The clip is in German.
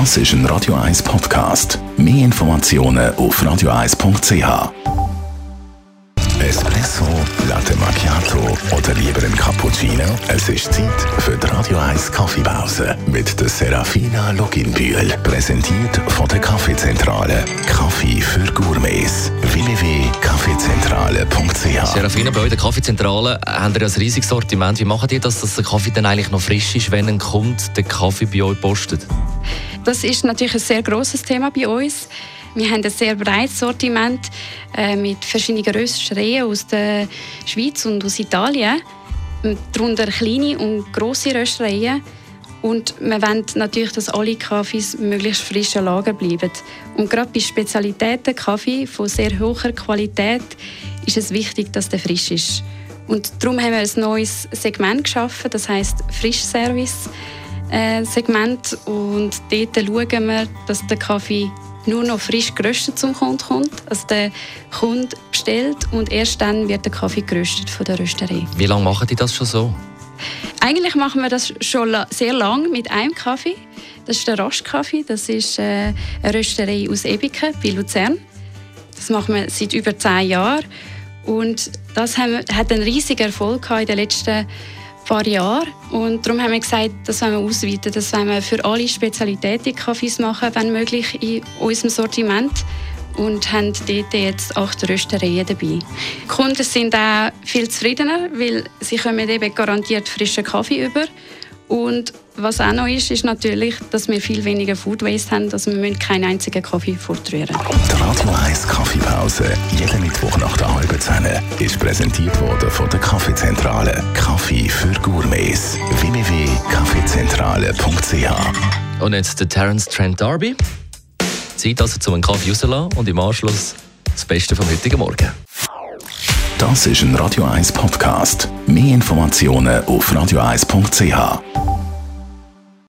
Das ist ein Radio 1 Podcast. Mehr Informationen auf radio1.ch. Espresso, Latte Macchiato oder lieber ein Cappuccino? Es ist Zeit für die Radio 1 Kaffeepause mit der Serafina Loginbühl. Präsentiert von der Kaffeezentrale. Kaffee für Gourmets. www.kaffeezentrale.ch Serafina, bei euch der Kaffeezentrale haben ihr ein riesiges Sortiment. Wie macht ihr das, dass der Kaffee dann eigentlich noch frisch ist, wenn ein Kunde den Kaffee bei euch postet? Das ist natürlich ein sehr großes Thema bei uns. Wir haben ein sehr breites Sortiment äh, mit verschiedenen Röstereien aus der Schweiz und aus Italien. Darunter kleine und grosse Röstereien. Und wir wollen natürlich, dass alle Kaffees möglichst frisch an Lager bleiben. Und gerade bei Spezialitäten Kaffee von sehr hoher Qualität ist es wichtig, dass der frisch ist. Und darum haben wir ein neues Segment geschaffen, das heißt Frischservice. Äh, Segment und dort schauen wir, dass der Kaffee nur noch frisch geröstet zum Kunden kommt. Also der Kunde bestellt und erst dann wird der Kaffee geröstet von der Rösterei. Wie lange machen die das schon so? Eigentlich machen wir das schon sehr lange mit einem Kaffee. Das ist der Rostkaffee. Das ist äh, eine Rösterei aus Ebiken bei Luzern. Das machen wir seit über zehn Jahren. Und das hat einen riesigen Erfolg in den letzten Jahren paar Jahren. Und darum haben wir gesagt, das wollen wir ausweiten. Das wollen wir für alle Spezialitäten Kaffees machen, wenn möglich, in unserem Sortiment. Und haben dort jetzt acht Röstereien dabei. Die Kunden sind auch viel zufriedener, weil sie kommen eben garantiert frischen Kaffee über. Und was auch noch ist, ist natürlich, dass wir viel weniger Food Waste haben, dass also wir keinen einzigen Kaffee fortrühren Die Radio 1 Kaffeepause, jeden Mittwoch nach der halben Zehn, ist präsentiert worden von der Kaffeezentrale. Kaffee für Gourmets. www.kaffeezentrale.ch Und jetzt der Terence Trent Darby. Zeit also zum Kaffee rauslassen und im Anschluss das Beste vom heutigen Morgen. Das ist ein Radio 1 Podcast. Mehr Informationen auf radio1.ch.